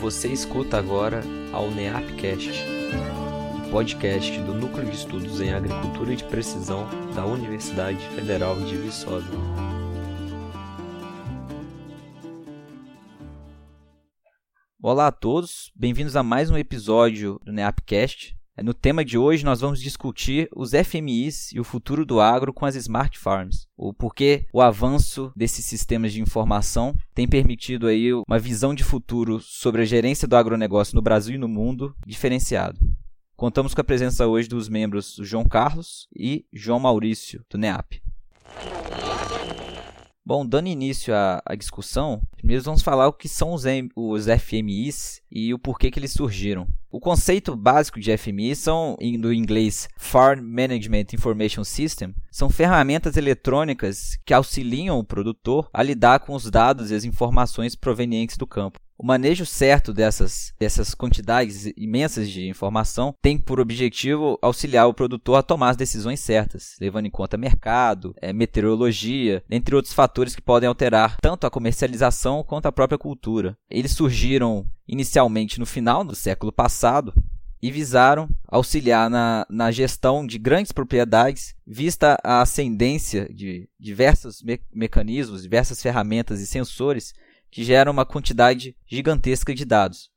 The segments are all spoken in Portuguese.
Você escuta agora ao NEAPcast, podcast do Núcleo de Estudos em Agricultura de Precisão da Universidade Federal de Viçosa. Olá a todos, bem-vindos a mais um episódio do NEAPcast. No tema de hoje, nós vamos discutir os FMIs e o futuro do agro com as Smart Farms. O porquê o avanço desses sistemas de informação tem permitido aí uma visão de futuro sobre a gerência do agronegócio no Brasil e no mundo diferenciado. Contamos com a presença hoje dos membros João Carlos e João Maurício, do NEAP. Bom, dando início à, à, discussão, primeiro vamos falar o que são os, os FMIs e o porquê que eles surgiram. O conceito básico de FMI são, do inglês Farm Management Information System, são ferramentas eletrônicas que auxiliam o produtor a lidar com os dados e as informações provenientes do campo. O manejo certo dessas, dessas quantidades imensas de informação tem por objetivo auxiliar o produtor a tomar as decisões certas, levando em conta mercado, é, meteorologia, entre outros fatores que podem alterar tanto a comercialização quanto a própria cultura. Eles surgiram inicialmente no final do século passado e visaram auxiliar na, na gestão de grandes propriedades, vista a ascendência de diversos me mecanismos, diversas ferramentas e sensores que geram uma quantidade gigantesca de dados.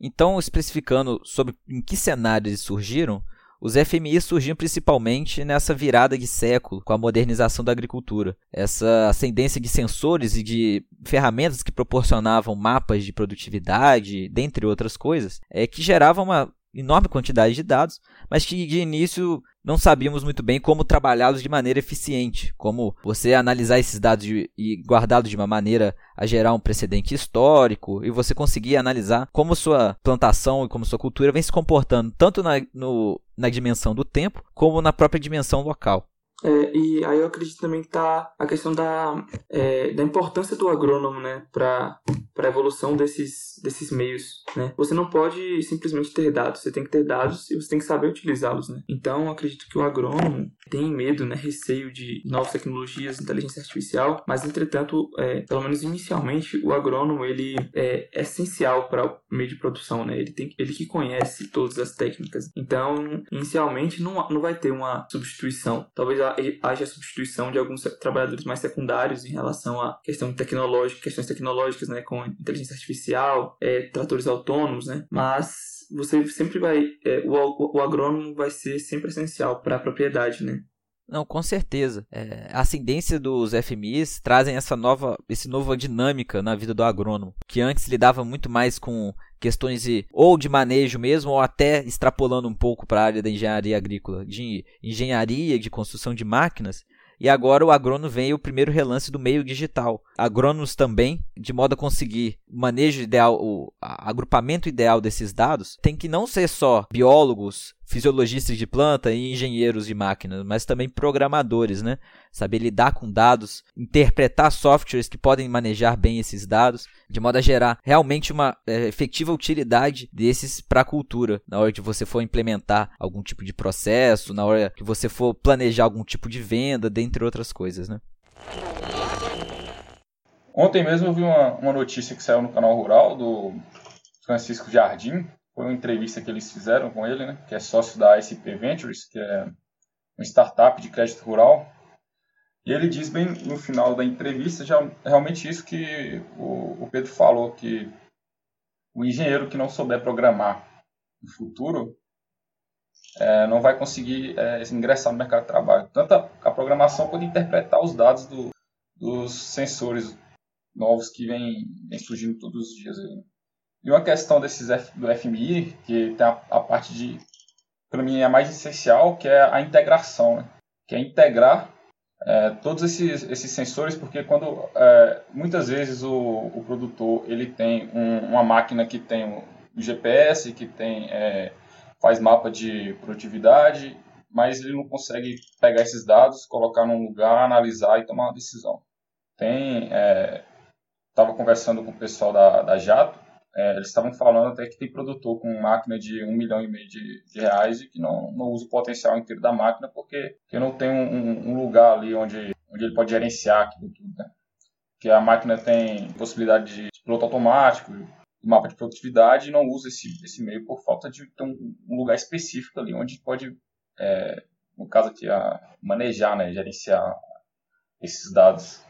Então, especificando sobre em que cenários eles surgiram, os FMI surgiram principalmente nessa virada de século com a modernização da agricultura. Essa ascendência de sensores e de ferramentas que proporcionavam mapas de produtividade, dentre outras coisas, é que geravam uma enorme quantidade de dados, mas que de início não sabíamos muito bem como trabalhá-los de maneira eficiente, como você analisar esses dados e guardá-los de uma maneira a gerar um precedente histórico e você conseguir analisar como sua plantação e como sua cultura vem se comportando tanto na, no, na dimensão do tempo como na própria dimensão local. É, e aí eu acredito também que está a questão da, é, da importância do agrônomo né, para a evolução desses, desses meios. Né? Você não pode simplesmente ter dados, você tem que ter dados e você tem que saber utilizá-los. Né? Então, acredito que o agrônomo tem medo, né, receio de novas tecnologias, inteligência artificial, mas, entretanto, é, pelo menos inicialmente, o agrônomo ele é essencial para o meio de produção. Né? Ele, tem, ele que conhece todas as técnicas. Então, inicialmente, não, não vai ter uma substituição. Talvez haja substituição de alguns trabalhadores mais secundários em relação à questão tecnológica, questões tecnológicas, né, com inteligência artificial, é, tratores autônomos, né, mas você sempre vai, é, o, o agrônomo vai ser sempre essencial para a propriedade, né. Não, com certeza. É, a ascendência dos FMIs trazem essa nova, esse nova dinâmica na vida do agrônomo, que antes lidava muito mais com questões de, ou de manejo mesmo, ou até extrapolando um pouco para a área da engenharia agrícola, de engenharia, de construção de máquinas. E agora o agrônomo vem o primeiro relance do meio digital. Agrônomos também, de modo a conseguir o manejo ideal, o agrupamento ideal desses dados, tem que não ser só biólogos, fisiologistas de planta e engenheiros de máquinas, mas também programadores, né? Saber lidar com dados, interpretar softwares que podem manejar bem esses dados, de modo a gerar realmente uma é, efetiva utilidade desses para a cultura, na hora que você for implementar algum tipo de processo, na hora que você for planejar algum tipo de venda, dentre outras coisas, né? Ontem mesmo eu vi uma, uma notícia que saiu no canal Rural do Francisco Jardim, foi uma entrevista que eles fizeram com ele, né, que é sócio da ICP Ventures, que é uma startup de crédito rural. E ele diz bem no final da entrevista já realmente isso que o, o Pedro falou, que o engenheiro que não souber programar no futuro é, não vai conseguir é, ingressar no mercado de trabalho. Tanto a, a programação quanto interpretar os dados do, dos sensores novos que vêm surgindo todos os dias. Aí. E uma questão desses F, do FMI, que tem a, a parte de, para mim, é a mais essencial, que é a integração, né? que é integrar é, todos esses, esses sensores, porque quando é, muitas vezes o, o produtor ele tem um, uma máquina que tem o GPS, que tem é, faz mapa de produtividade, mas ele não consegue pegar esses dados, colocar num lugar, analisar e tomar uma decisão. Tem, estava é, conversando com o pessoal da, da Jato é, eles estavam falando até que tem produtor com máquina de um milhão e meio de, de reais e que não, não usa o potencial inteiro da máquina porque, porque não tem um, um, lugar ali onde, onde ele pode gerenciar aquilo tudo, né? Que a máquina tem possibilidade de piloto automático, mapa de produtividade, e não usa esse, esse meio por falta de ter um, um lugar específico ali onde pode, é, no caso aqui, a manejar, né, gerenciar esses dados.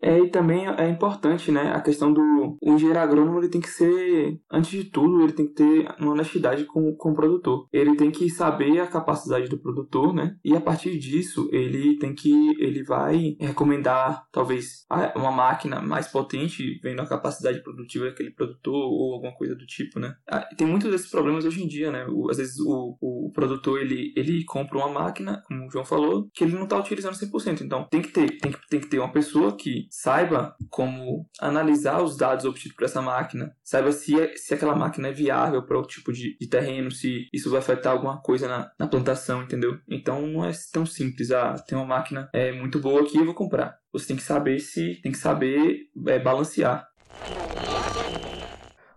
É, e também é importante, né, a questão do o engenheiro agrônomo, ele tem que ser, antes de tudo, ele tem que ter uma honestidade com, com o produtor. Ele tem que saber a capacidade do produtor, né, e a partir disso, ele tem que, ele vai recomendar, talvez, uma máquina mais potente, vendo a capacidade produtiva daquele produtor ou alguma coisa do tipo, né. Ah, tem muitos desses problemas hoje em dia, né, o, às vezes o, o produtor, ele, ele compra uma máquina, como o João falou, que ele não está utilizando 100%, então tem que ter, tem que, tem que ter uma pessoa que saiba como analisar os dados obtidos por essa máquina, saiba se, é, se aquela máquina é viável para o tipo de, de, terreno, se isso vai afetar alguma coisa na, na, plantação, entendeu? Então não é tão simples, ah, tem uma máquina é, muito boa aqui, eu vou comprar. Você tem que saber se, tem que saber é, balancear.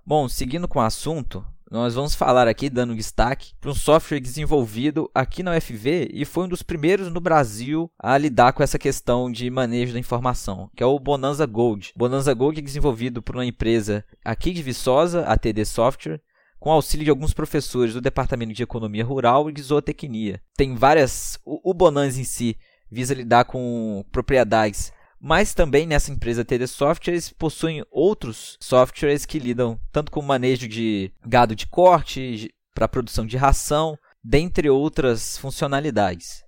Bom, seguindo com o assunto, nós vamos falar aqui, dando destaque, para um software desenvolvido aqui na UFV e foi um dos primeiros no Brasil a lidar com essa questão de manejo da informação, que é o Bonanza Gold. Bonanza Gold é desenvolvido por uma empresa aqui de Viçosa, a TD Software, com auxílio de alguns professores do Departamento de Economia Rural e de Zootecnia. Tem várias. O Bonanza em si visa lidar com propriedades mas também nessa empresa TD Softwares possuem outros softwares que lidam tanto com o manejo de gado de corte, para produção de ração, dentre outras funcionalidades.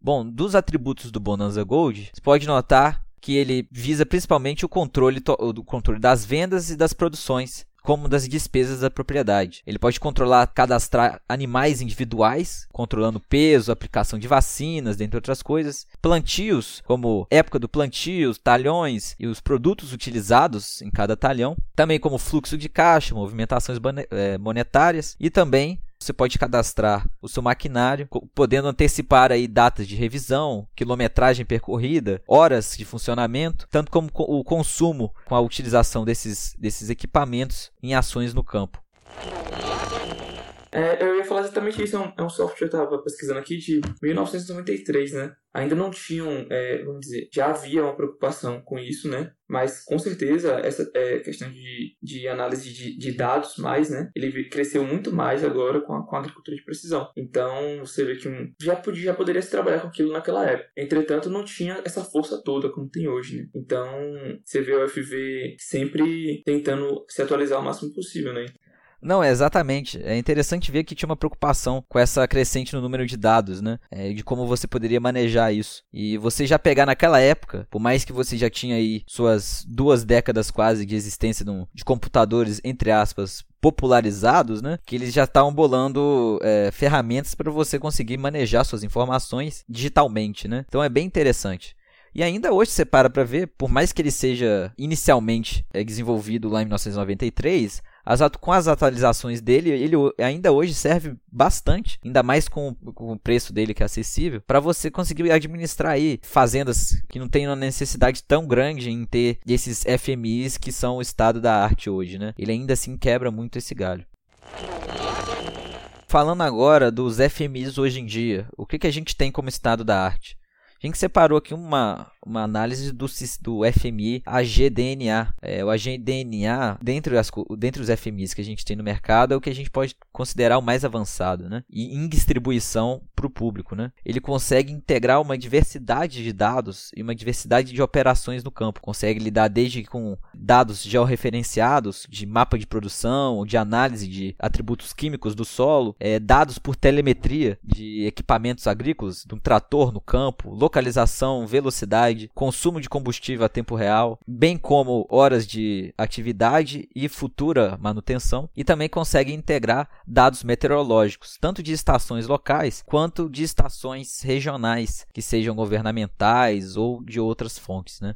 Bom, dos atributos do Bonanza Gold, você pode notar que ele visa principalmente o controle, o controle das vendas e das produções, como das despesas da propriedade. Ele pode controlar, cadastrar animais individuais, controlando peso, aplicação de vacinas, dentre outras coisas. Plantios, como época do plantio, talhões e os produtos utilizados em cada talhão. Também como fluxo de caixa, movimentações eh, monetárias e também você pode cadastrar o seu maquinário, podendo antecipar aí datas de revisão, quilometragem percorrida, horas de funcionamento, tanto como o consumo com a utilização desses, desses equipamentos em ações no campo. É, eu ia falar exatamente isso, é um, é um software que eu estava pesquisando aqui de 1993, né? Ainda não tinham, é, vamos dizer, já havia uma preocupação com isso, né? Mas com certeza essa é, questão de, de análise de, de dados mais, né? Ele cresceu muito mais agora com a, com a agricultura de precisão. Então você vê que um, já, podia, já poderia se trabalhar com aquilo naquela época. Entretanto, não tinha essa força toda como tem hoje, né? Então você vê o UFV sempre tentando se atualizar o máximo possível, né? Não, é exatamente. É interessante ver que tinha uma preocupação com essa crescente no número de dados, né? É, de como você poderia manejar isso. E você já pegar naquela época, por mais que você já tinha aí suas duas décadas quase de existência de computadores, entre aspas, popularizados, né? Que eles já estavam bolando é, ferramentas para você conseguir manejar suas informações digitalmente, né? Então é bem interessante. E ainda hoje você para para ver, por mais que ele seja inicialmente é, desenvolvido lá em 1993, as, com as atualizações dele, ele ainda hoje serve bastante, ainda mais com, com o preço dele que é acessível, para você conseguir administrar aí fazendas que não têm uma necessidade tão grande em ter esses FMIs que são o estado da arte hoje, né? Ele ainda assim quebra muito esse galho. Falando agora dos FMIs hoje em dia, o que, que a gente tem como estado da arte? A gente separou aqui uma, uma análise do, do FMI AGDNA. É, o AGDNA, dentre, as, dentre os FMIs que a gente tem no mercado, é o que a gente pode considerar o mais avançado, né? E em distribuição para o público, né? Ele consegue integrar uma diversidade de dados e uma diversidade de operações no campo. Consegue lidar desde com dados georreferenciados, de mapa de produção, de análise de atributos químicos do solo, é, dados por telemetria de equipamentos agrícolas, de um trator no campo, localização, velocidade, consumo de combustível a tempo real, bem como horas de atividade e futura manutenção, e também consegue integrar dados meteorológicos, tanto de estações locais quanto de estações regionais, que sejam governamentais ou de outras fontes, né?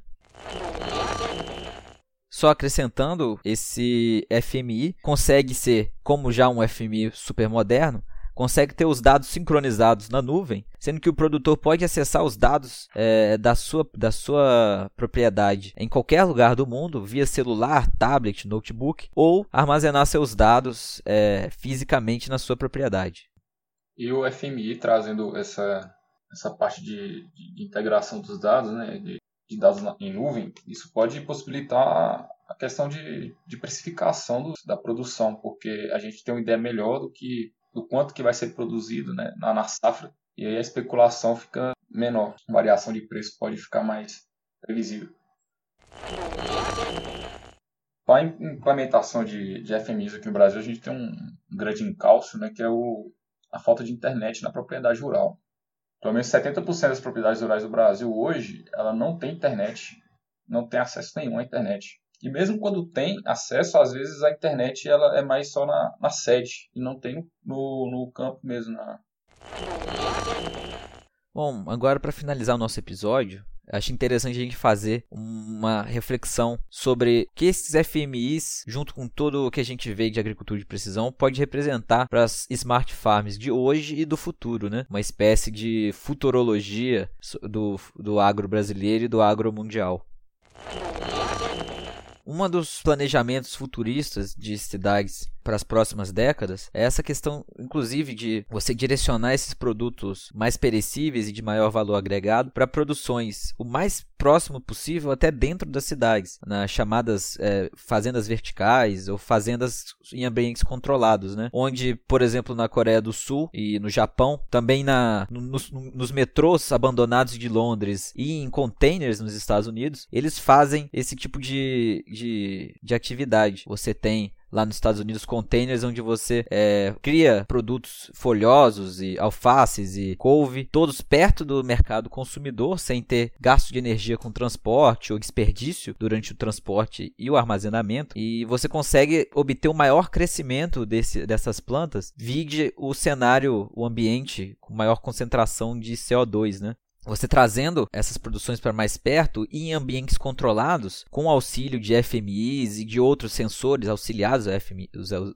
Só acrescentando, esse FMI consegue ser, como já um FMI super moderno, consegue ter os dados sincronizados na nuvem, sendo que o produtor pode acessar os dados é, da, sua, da sua propriedade em qualquer lugar do mundo, via celular, tablet, notebook, ou armazenar seus dados é, fisicamente na sua propriedade. E o FMI trazendo essa, essa parte de, de integração dos dados, né, de, de dados em nuvem, isso pode possibilitar a questão de, de precificação do, da produção, porque a gente tem uma ideia melhor do que do quanto que vai ser produzido né, na, na safra, e aí a especulação fica menor, a variação de preço pode ficar mais previsível. Para a implementação de, de FMIs aqui no Brasil, a gente tem um grande encalço, né, que é o, a falta de internet na propriedade rural. Pelo menos 70% das propriedades rurais do Brasil hoje, ela não tem internet, não tem acesso nenhum à internet. E mesmo quando tem acesso, às vezes a internet ela é mais só na, na sede e não tem no, no campo mesmo. Na... Bom, agora para finalizar o nosso episódio, acho interessante a gente fazer uma reflexão sobre o que esses FMIs, junto com tudo o que a gente vê de agricultura de precisão, pode representar para as smart farms de hoje e do futuro, né? Uma espécie de futurologia do, do agro brasileiro e do agro mundial. Um dos planejamentos futuristas de cidades para as próximas décadas é essa questão, inclusive, de você direcionar esses produtos mais perecíveis e de maior valor agregado para produções o mais próximo possível até dentro das cidades, nas chamadas é, fazendas verticais ou fazendas em ambientes controlados, né? Onde, por exemplo, na Coreia do Sul e no Japão, também na, nos, nos metrôs abandonados de Londres e em containers nos Estados Unidos, eles fazem esse tipo de, de, de atividade. Você tem lá nos Estados Unidos containers onde você é, cria produtos folhosos e alfaces e couve, todos perto do mercado consumidor, sem ter gasto de energia com transporte ou desperdício durante o transporte e o armazenamento. E você consegue obter o um maior crescimento desse, dessas plantas, vide o cenário, o ambiente com maior concentração de CO2, né? Você trazendo essas produções para mais perto e em ambientes controlados, com auxílio de FMIs e de outros sensores auxiliados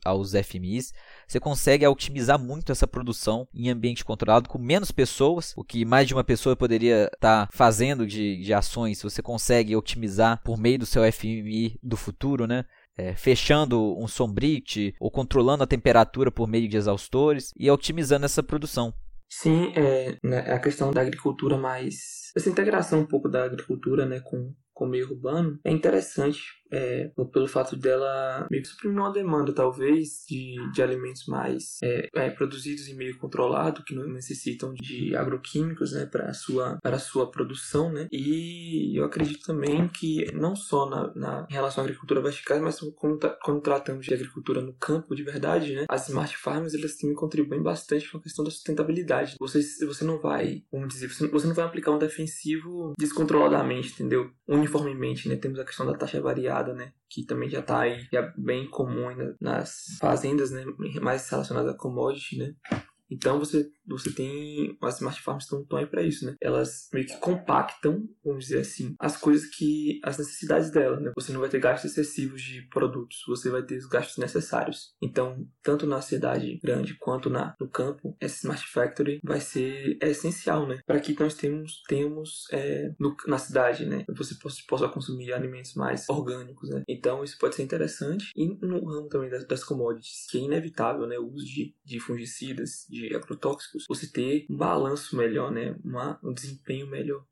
aos FMIs, você consegue otimizar muito essa produção em ambiente controlado com menos pessoas, o que mais de uma pessoa poderia estar tá fazendo de, de ações, você consegue otimizar por meio do seu FMI do futuro, né? É, fechando um sombrite ou controlando a temperatura por meio de exaustores e otimizando essa produção. Sim, é, né, a questão da agricultura mais. Essa integração um pouco da agricultura né, com, com o meio urbano é interessante é, pelo fato dela meio que suprimir uma demanda, talvez, de, de alimentos mais é, é, produzidos em meio controlado, que não necessitam de agroquímicos né, para a sua, sua produção. Né? E eu acredito também que, não só na, na em relação à agricultura vertical, mas como, quando tratamos de agricultura no campo de verdade, né, as smart farms elas também contribuem bastante com a questão da sustentabilidade. Você, você não vai, vamos dizer, você, você não vai aplicar um defensivo descontroladamente, entendeu? Uniformemente, né? Temos a questão da taxa variada né? Que também já está aí já bem comum nas fazendas, né? Mais relacionadas a commodity, né? Então você, você tem. As smart farms estão, aí para isso, né? Elas meio que compactam, vamos dizer assim, as coisas que. as necessidades dela, né? Você não vai ter gastos excessivos de produtos, você vai ter os gastos necessários. Então, tanto na cidade grande quanto na, no campo, essa Smart Factory vai ser é essencial, né? Para que nós temos, temos é, no, na cidade, né? Você possa, possa consumir alimentos mais orgânicos, né? Então, isso pode ser interessante. E no ramo também das, das commodities, que é inevitável, né? O uso de, de fungicidas, de agrotóxicos, você ter um balanço melhor, né? Uma, um desempenho melhor.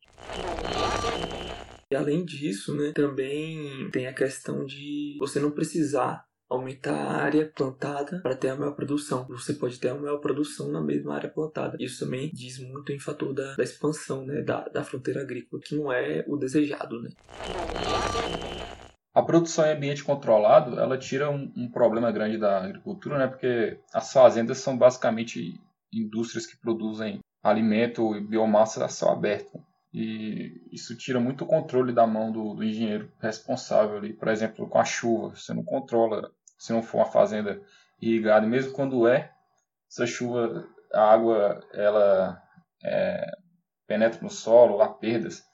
E além disso, né, também tem a questão de você não precisar aumentar a área plantada para ter a maior produção. Você pode ter a maior produção na mesma área plantada. Isso também diz muito em fator da, da expansão né, da, da fronteira agrícola, que não é o desejado. Né? A produção em ambiente controlado, ela tira um, um, problema grande da agricultura, né? Porque as fazendas são basicamente indústrias que produzem alimento e biomassa a céu aberto. E isso tira muito o controle da mão do, do engenheiro responsável ali, por exemplo, com a chuva. Você não controla, se não for uma fazenda irrigada, mesmo quando é, essa chuva, a água, ela é, penetra no solo, há perdas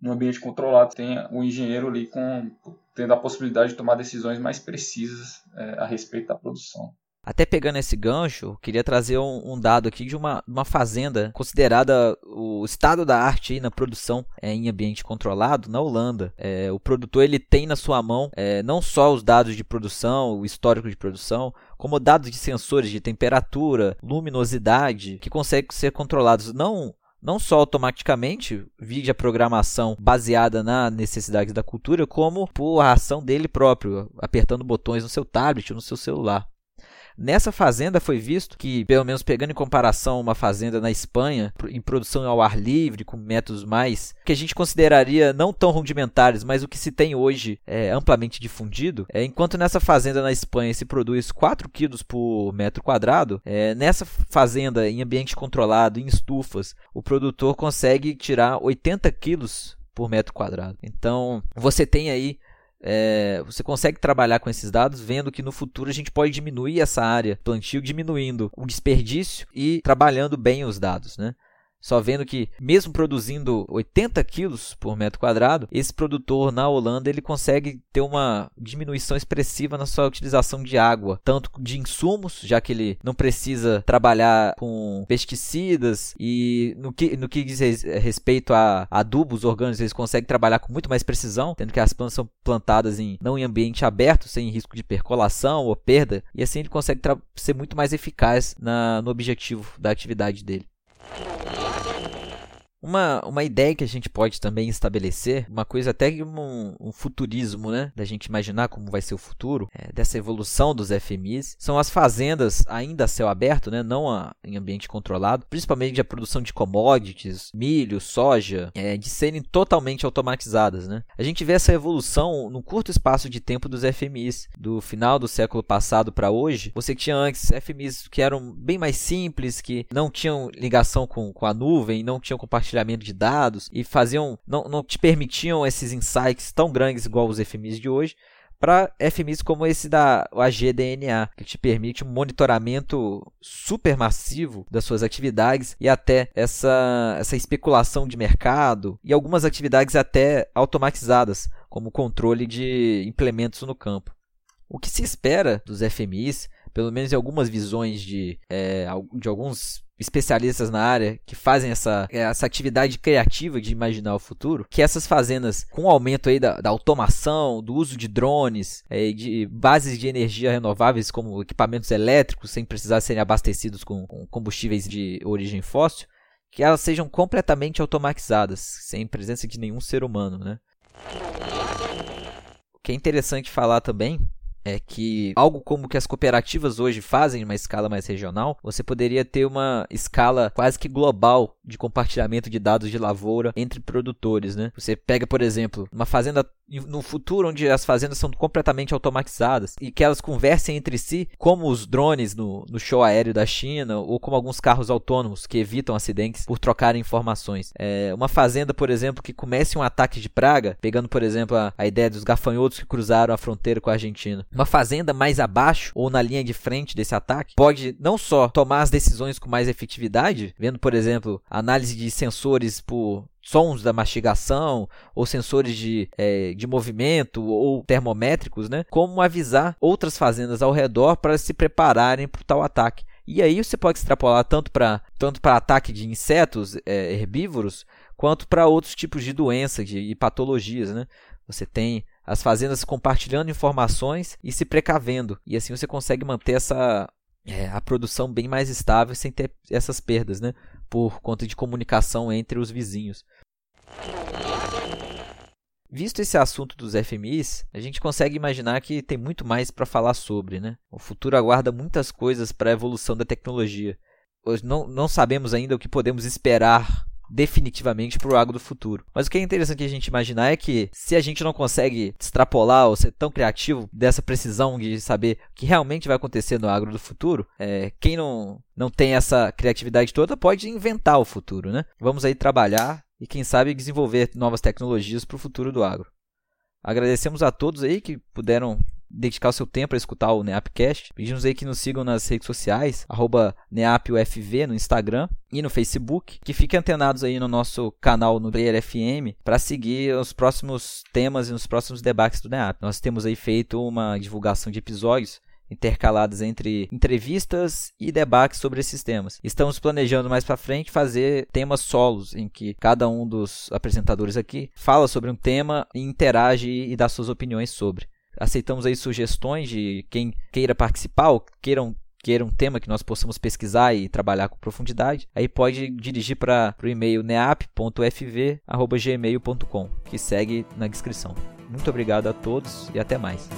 no ambiente controlado, tem o engenheiro ali com, tendo a possibilidade de tomar decisões mais precisas é, a respeito da produção. Até pegando esse gancho, queria trazer um, um dado aqui de uma, uma, fazenda considerada o estado da arte na produção é, em ambiente controlado na Holanda. É, o produtor ele tem na sua mão é, não só os dados de produção, o histórico de produção, como dados de sensores de temperatura, luminosidade, que conseguem ser controlados não não só automaticamente, via programação baseada na necessidade da cultura, como por ação dele próprio, apertando botões no seu tablet ou no seu celular. Nessa fazenda foi visto que, pelo menos pegando em comparação uma fazenda na Espanha, em produção ao ar livre, com métodos mais que a gente consideraria não tão rudimentares, mas o que se tem hoje é amplamente difundido, é, enquanto nessa fazenda na Espanha se produz 4 quilos por metro quadrado, é, nessa fazenda em ambiente controlado, em estufas, o produtor consegue tirar 80 quilos por metro quadrado. Então, você tem aí é, você consegue trabalhar com esses dados vendo que no futuro a gente pode diminuir essa área plantio, diminuindo o desperdício e trabalhando bem os dados. Né? Só vendo que, mesmo produzindo 80 quilos por metro quadrado, esse produtor na Holanda ele consegue ter uma diminuição expressiva na sua utilização de água, tanto de insumos, já que ele não precisa trabalhar com pesticidas, e no que, no que diz respeito a adubos orgânicos, eles conseguem trabalhar com muito mais precisão, tendo que as plantas são plantadas em, não em ambiente aberto, sem risco de percolação ou perda, e assim ele consegue ser muito mais eficaz na, no objetivo da atividade dele. Uma, uma ideia que a gente pode também estabelecer, uma coisa até um, um futurismo, né? Da gente imaginar como vai ser o futuro, é, dessa evolução dos FMIs, são as fazendas ainda a céu aberto, né? Não a, em ambiente controlado, principalmente a produção de commodities, milho, soja, é, de serem totalmente automatizadas, né? A gente vê essa evolução num curto espaço de tempo dos FMIs, do final do século passado para hoje. Você tinha antes FMIs que eram bem mais simples, que não tinham ligação com, com a nuvem, não tinham compartilhamento compartilhamento de dados e faziam não, não te permitiam esses insights tão grandes igual os FMIs de hoje para FMIs como esse da AGDNA, que te permite um monitoramento super massivo das suas atividades e até essa, essa especulação de mercado e algumas atividades até automatizadas, como controle de implementos no campo. O que se espera dos FMIs, pelo menos em algumas visões de, é, de alguns especialistas na área que fazem essa, essa atividade criativa de imaginar o futuro, que essas fazendas, com o aumento aí da, da automação, do uso de drones, é, de bases de energia renováveis como equipamentos elétricos, sem precisar serem abastecidos com, com combustíveis de origem fóssil, que elas sejam completamente automatizadas, sem presença de nenhum ser humano, né? O que é interessante falar também é que algo como que as cooperativas hoje fazem em uma escala mais regional, você poderia ter uma escala quase que global de compartilhamento de dados de lavoura entre produtores, né? Você pega, por exemplo, uma fazenda no futuro onde as fazendas são completamente automatizadas e que elas conversem entre si, como os drones no, no show aéreo da China ou como alguns carros autônomos que evitam acidentes por trocarem informações. É, uma fazenda, por exemplo, que comece um ataque de praga, pegando, por exemplo, a, a ideia dos gafanhotos que cruzaram a fronteira com a Argentina. Uma fazenda mais abaixo ou na linha de frente desse ataque pode não só tomar as decisões com mais efetividade, vendo, por exemplo, análise de sensores por sons da mastigação ou sensores de, é, de movimento ou termométricos, né? Como avisar outras fazendas ao redor para se prepararem para tal ataque. E aí você pode extrapolar tanto para tanto ataque de insetos é, herbívoros quanto para outros tipos de doenças e patologias, né? Você tem as fazendas compartilhando informações e se precavendo e assim você consegue manter essa é, a produção bem mais estável sem ter essas perdas, né? Por conta de comunicação entre os vizinhos. Visto esse assunto dos FMIs, a gente consegue imaginar que tem muito mais para falar sobre, né? O futuro aguarda muitas coisas para a evolução da tecnologia. Não, não sabemos ainda o que podemos esperar definitivamente para o agro do futuro. Mas o que é interessante a gente imaginar é que se a gente não consegue extrapolar ou ser tão criativo dessa precisão de saber o que realmente vai acontecer no agro do futuro, é, quem não, não tem essa criatividade toda pode inventar o futuro, né? Vamos aí trabalhar e quem sabe desenvolver novas tecnologias para o futuro do agro. Agradecemos a todos aí que puderam dedicar o seu tempo para escutar o NeapCast. Pedimos aí que nos sigam nas redes sociais, NeapUFV no Instagram e no Facebook, que fiquem antenados aí no nosso canal no Player FM para seguir os próximos temas e os próximos debates do NEAP. Nós temos aí feito uma divulgação de episódios intercaladas entre entrevistas e debates sobre esses temas. Estamos planejando mais para frente fazer temas solos em que cada um dos apresentadores aqui fala sobre um tema e interage e dá suas opiniões sobre. Aceitamos aí sugestões de quem queira participar ou queiram queira um tema que nós possamos pesquisar e trabalhar com profundidade, aí pode dirigir para o e-mail neap.fv@gmail.com, que segue na descrição. Muito obrigado a todos e até mais.